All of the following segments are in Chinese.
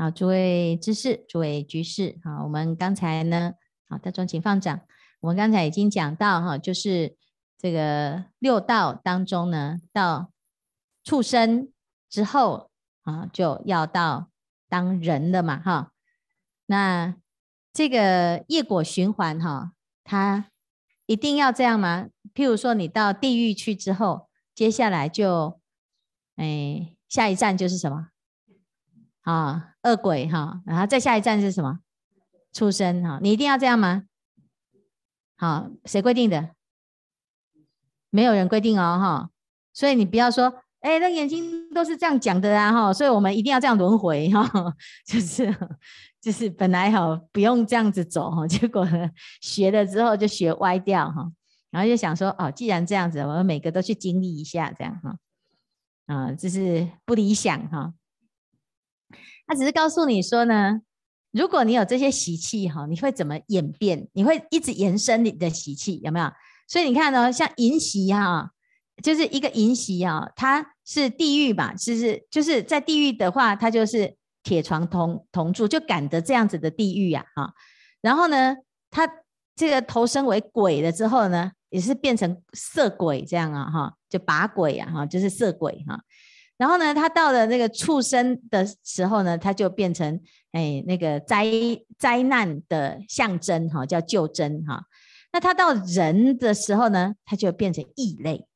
好，诸位知识，诸位居士，好，我们刚才呢，好，大众请放掌。我们刚才已经讲到哈，就是这个六道当中呢，到畜生之后啊，就要到当人了嘛，哈。那这个业果循环哈，它一定要这样吗？譬如说，你到地狱去之后，接下来就，哎，下一站就是什么？啊，恶鬼哈，然后再下一站是什么？畜生哈，你一定要这样吗？好，谁规定的？没有人规定哦，哈，所以你不要说，哎，那眼睛都是这样讲的啊，哈，所以我们一定要这样轮回哈，就是就是本来哈不用这样子走哈，结果呢学了之后就学歪掉哈，然后就想说，哦，既然这样子，我们每个都去经历一下这样哈，啊，这是不理想哈。他只是告诉你说呢，如果你有这些习气哈，你会怎么演变？你会一直延伸你的习气，有没有？所以你看呢，像淫习哈，就是一个淫习啊，它是地狱吧？是不是？就是在地狱的话，它就是铁床铜铜柱，就赶得这样子的地狱呀，哈。然后呢，他这个投生为鬼了之后呢，也是变成色鬼这样啊，哈，就把鬼啊，哈，就是色鬼哈。然后呢，他到了那个畜生的时候呢，他就变成哎那个灾灾难的象征哈，叫救真哈。那他到人的时候呢，他就变成异类。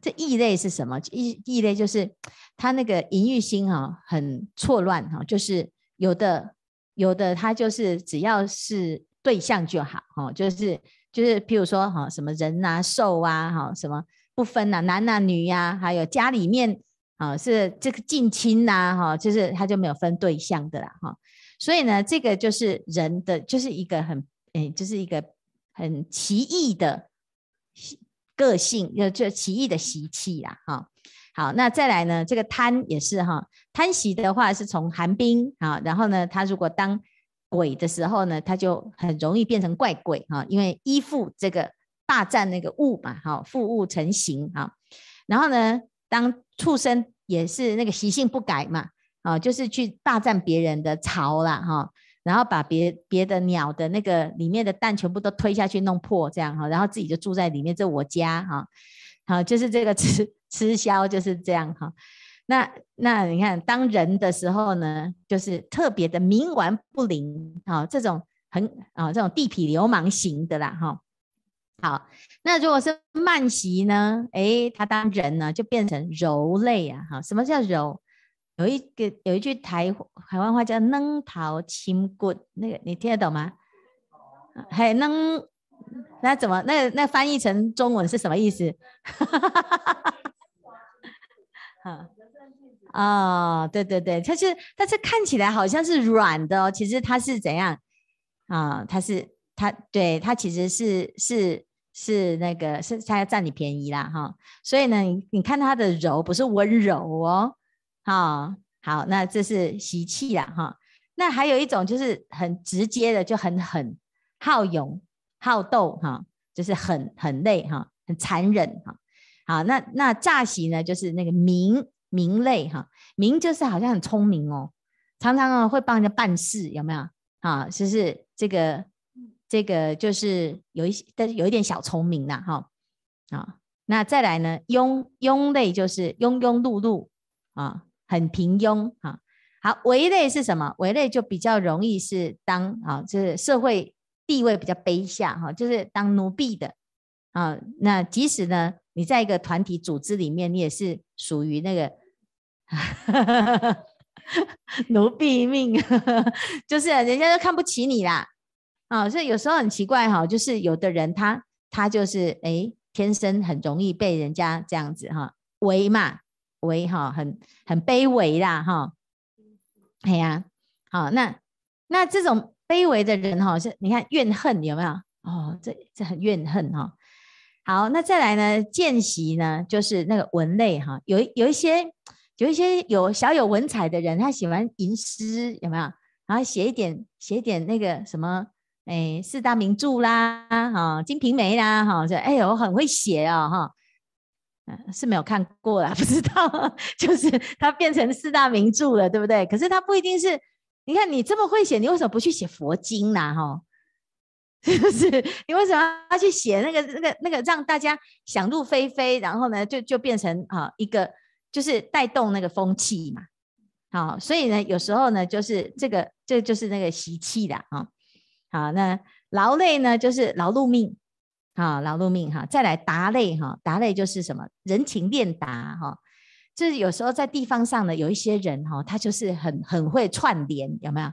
这异类是什么？异异类就是他那个淫欲心哈很错乱哈，就是有的有的他就是只要是对象就好哈，就是就是譬如说哈什么人啊兽啊哈什么不分啊男啊女呀，还有家里面。啊，是这个近亲呐，哈，就是他就没有分对象的啦，哈，所以呢，这个就是人的，就是一个很，哎，就是一个很奇异的个性，就就奇异的习气啦，哈。好，那再来呢，这个贪也是哈，贪习的话是从寒冰啊，然后呢，他如果当鬼的时候呢，他就很容易变成怪鬼哈，因为依附这个霸占那个物嘛，哈，附物成形啊，然后呢。当畜生也是那个习性不改嘛，啊，就是去霸占别人的巢啦，哈，然后把别别的鸟的那个里面的蛋全部都推下去弄破，这样哈，然后自己就住在里面，这我家哈，好，就是这个 吃吃宵就是这样哈。那那你看当人的时候呢，就是特别的冥顽不灵啊，这种很啊这种地痞流氓型的啦，哈。好，那如果是慢习呢？哎，他当人呢，就变成柔类啊！哈，什么叫柔？有一个有一句台台湾话叫“软头深骨”，那个你听得懂吗？还能那怎么那那翻译成中文是什么意思？哈哈哈哈哈！哈哦，对对对，它是它是看起来好像是软的哦，其实它是怎样啊？它是它对它其实是是。是那个是他要占你便宜啦哈，所以呢，你看他的柔不是温柔哦，好，好，那这是习气啦哈。那还有一种就是很直接的，就很狠、好勇、好斗哈，就是很很累哈，很残忍哈。好，那那诈习呢，就是那个明明类哈，明就是好像很聪明哦，常常啊会帮人家办事，有没有啊？就是这个。这个就是有一些，但是有一点小聪明啦，哈啊。那再来呢，庸庸类就是庸庸碌碌啊，很平庸啊。好，唯类是什么？唯类就比较容易是当啊，就是社会地位比较卑下哈，就是当奴婢的啊。那即使呢，你在一个团体组织里面，你也是属于那个 奴婢命，就是人家都看不起你啦。啊、哦，所以有时候很奇怪哈，就是有的人他他就是哎，天生很容易被人家这样子哈，为嘛为哈，很很卑微啦哈，哎呀，好那那这种卑微的人哈，是你看怨恨有没有？哦，这这很怨恨哈。好，那再来呢，见习呢，就是那个文类哈，有有一些有一些有小有文采的人，他喜欢吟诗有没有？然后写一点写一点那个什么。哎，四大名著啦，哈，《金瓶梅》啦，哈，这哎呦，我很会写哦，哈，嗯，是没有看过啦，不知道，就是它变成四大名著了，对不对？可是它不一定是你看你这么会写，你为什么不去写佛经呢？哈，是不是？你为什么要去写那个、那个、那个，让大家想入非非，然后呢，就就变成啊一个，就是带动那个风气嘛。好，所以呢，有时候呢，就是这个，这就是那个习气的啊。好，那劳累呢，就是劳碌命。好，劳碌命哈。再来达累哈，达累就是什么？人情练达哈。就是有时候在地方上呢，有一些人哈，他就是很很会串联，有没有？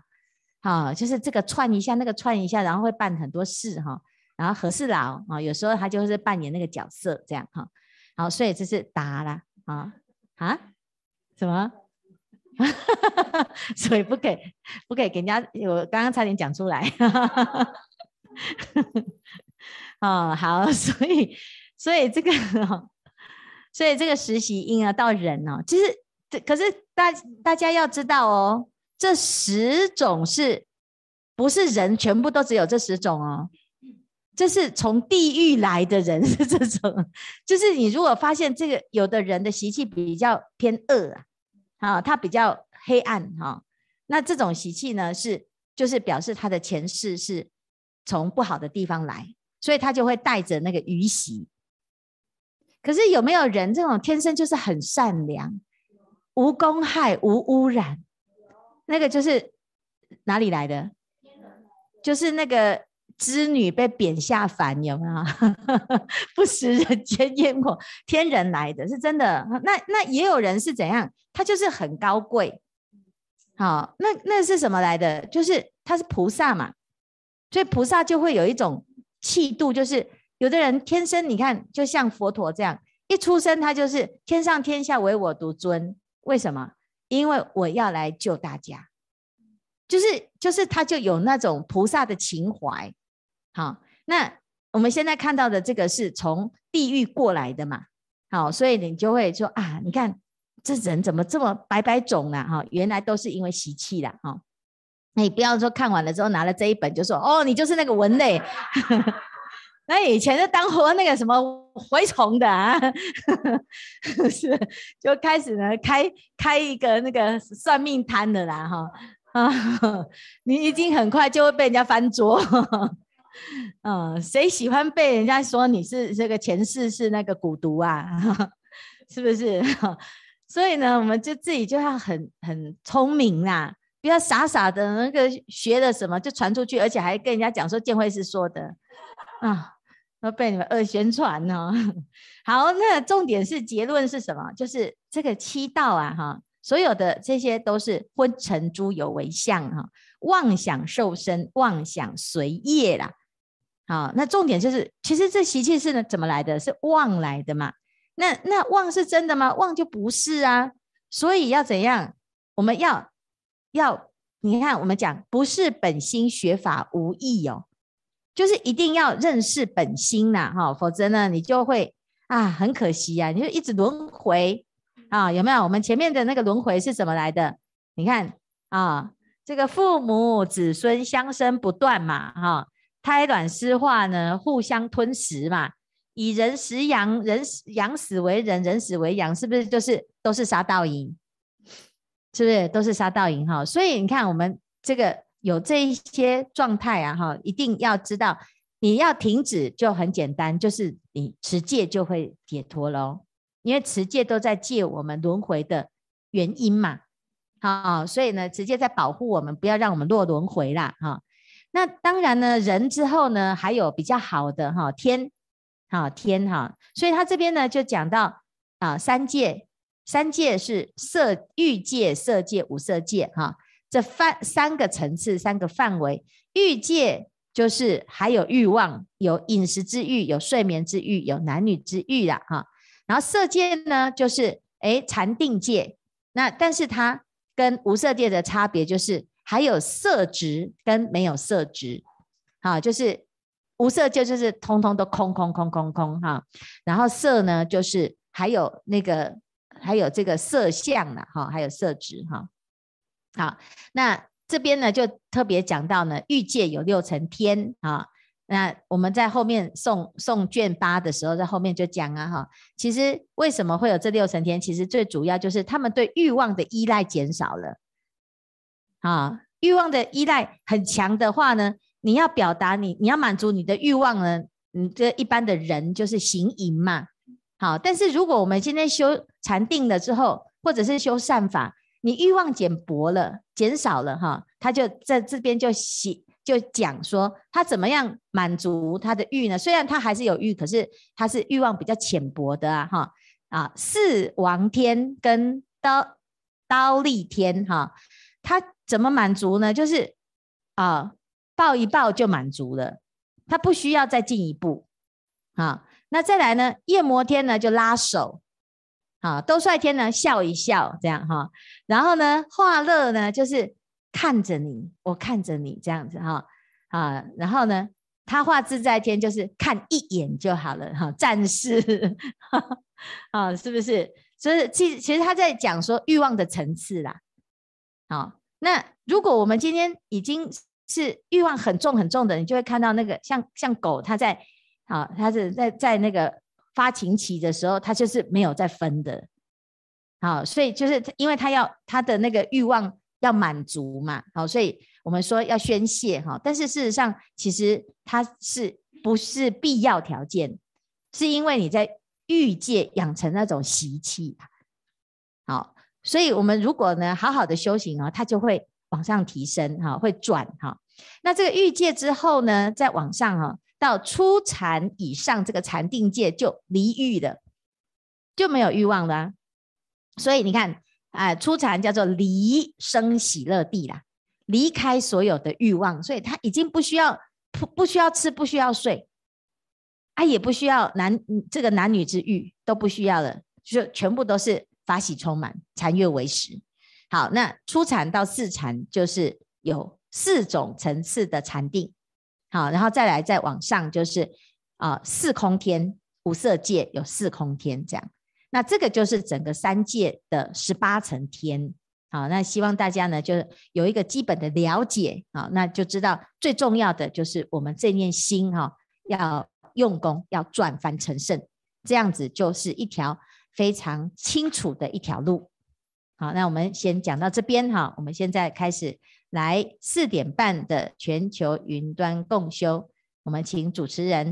好，就是这个串一下，那个串一下，然后会办很多事哈。然后和事佬啊，有时候他就是扮演那个角色这样哈。好，所以这是达啦啊啊？什么？所以不给不给给人家，我刚刚差点讲出来。哦，好，所以所以这个。所以这个实习因啊，到人哦，其实这可是大大家要知道哦，这十种是不是人全部都只有这十种哦？这是从地狱来的人是这种，就是你如果发现这个有的人的习气比较偏恶啊，啊，他比较黑暗哈，那这种习气呢是就是表示他的前世是从不好的地方来，所以他就会带着那个余习。可是有没有人这种天生就是很善良，无公害、无污染？那个就是哪里来的？就是那个织女被贬下凡，有没有？不食人间烟火，天人来的是真的。那那也有人是怎样？他就是很高贵。好，那那是什么来的？就是他是菩萨嘛，所以菩萨就会有一种气度，就是。有的人天生你看，就像佛陀这样，一出生他就是天上天下唯我独尊。为什么？因为我要来救大家，就是就是他就有那种菩萨的情怀。好，那我们现在看到的这个是从地狱过来的嘛？好，所以你就会说啊，你看这人怎么这么白白肿呢？哈，原来都是因为习气啦。哈，你不要说看完了之后拿了这一本就说哦，你就是那个文类。那以前就当活那个什么蛔虫的啊，是就开始呢开开一个那个算命摊的啦哈啊，你已经很快就会被人家翻桌，嗯，谁喜欢被人家说你是这个前世是那个蛊毒啊，是不是？所以呢，我们就自己就要很很聪明啦，不要傻傻的那个学了什么就传出去，而且还跟人家讲说建会是说的啊。都被你们恶宣传呢。好，那重点是结论是什么？就是这个七道啊，哈，所有的这些都是昏沉诸有为相哈，妄想受身，妄想随业啦。好，那重点就是，其实这习气是呢怎么来的？是妄来的嘛？那那妄是真的吗？妄就不是啊。所以要怎样？我们要要你看，我们讲不是本心学法无益哦。就是一定要认识本心呐，哈，否则呢，你就会啊，很可惜呀，你就一直轮回啊，有没有？我们前面的那个轮回是怎么来的？你看啊，这个父母子孙相生不断嘛，哈，胎卵湿化呢，互相吞食嘛，以人食羊，人羊死为人，人死为羊，是不是就是都是杀盗淫？是不是都是杀盗淫？哈，所以你看我们这个。有这一些状态啊，哈，一定要知道，你要停止就很简单，就是你持戒就会解脱喽。因为持戒都在戒我们轮回的原因嘛，好，所以呢，持戒在保护我们，不要让我们落轮回啦，哈。那当然呢，人之后呢，还有比较好的哈，天，哈天哈，所以他这边呢就讲到啊，三界，三界是色欲界、色界、无色界，哈。这三三个层次，三个范围，欲界就是还有欲望，有饮食之欲，有睡眠之欲，有男女之欲啦，哈。然后色界呢，就是诶禅定界，那但是它跟无色界的差别就是还有色值跟没有色值，哈，就是无色界就是通通都空空空空空哈，然后色呢就是还有那个还有这个色相了哈，还有色值哈。好，那这边呢就特别讲到呢，欲界有六层天啊。那我们在后面送送卷八的时候，在后面就讲啊哈。其实为什么会有这六层天？其实最主要就是他们对欲望的依赖减少了啊。欲望的依赖很强的话呢，你要表达你，你要满足你的欲望呢，你这一般的人就是行淫嘛。好，但是如果我们今天修禅定了之后，或者是修善法，你欲望减薄了，减少了哈，他就在这边就写就讲说，他怎么样满足他的欲呢？虽然他还是有欲，可是他是欲望比较浅薄的啊哈啊，四王天跟刀刀利天哈，他怎么满足呢？就是啊，抱一抱就满足了，他不需要再进一步啊。那再来呢？夜摩天呢就拉手，啊，兜率天呢笑一笑，这样哈。然后呢，化乐呢就是看着你，我看着你这样子哈啊。然后呢，他化自在天就是看一眼就好了哈，战士 啊，是不是？所以其实其实他在讲说欲望的层次啦。好，那如果我们今天已经是欲望很重很重的，你就会看到那个像像狗，它在。好，它是在在那个发情期的时候，它就是没有在分的。好，所以就是因为它要它的那个欲望要满足嘛。好，所以我们说要宣泄哈。但是事实上，其实它是不是必要条件？是因为你在欲界养成那种习气。好，所以我们如果呢好好的修行啊，它就会往上提升哈，会转哈。那这个欲界之后呢，再往上哈。到初禅以上，这个禅定界就离欲了，就没有欲望了。所以你看，哎，初禅叫做离生喜乐地啦，离开所有的欲望，所以他已经不需要不不需要吃，不需要睡，啊，也不需要男这个男女之欲都不需要了，就全部都是法喜充满，禅悦为实。好，那初禅到四禅就是有四种层次的禅定。好，然后再来再往上就是啊、四空天五色界有四空天这样，那这个就是整个三界的十八层天。好，那希望大家呢就有一个基本的了解啊，那就知道最重要的就是我们这念心哈，要用功要转凡成圣，这样子就是一条非常清楚的一条路。好，那我们先讲到这边哈，我们现在开始。来四点半的全球云端共修，我们请主持人。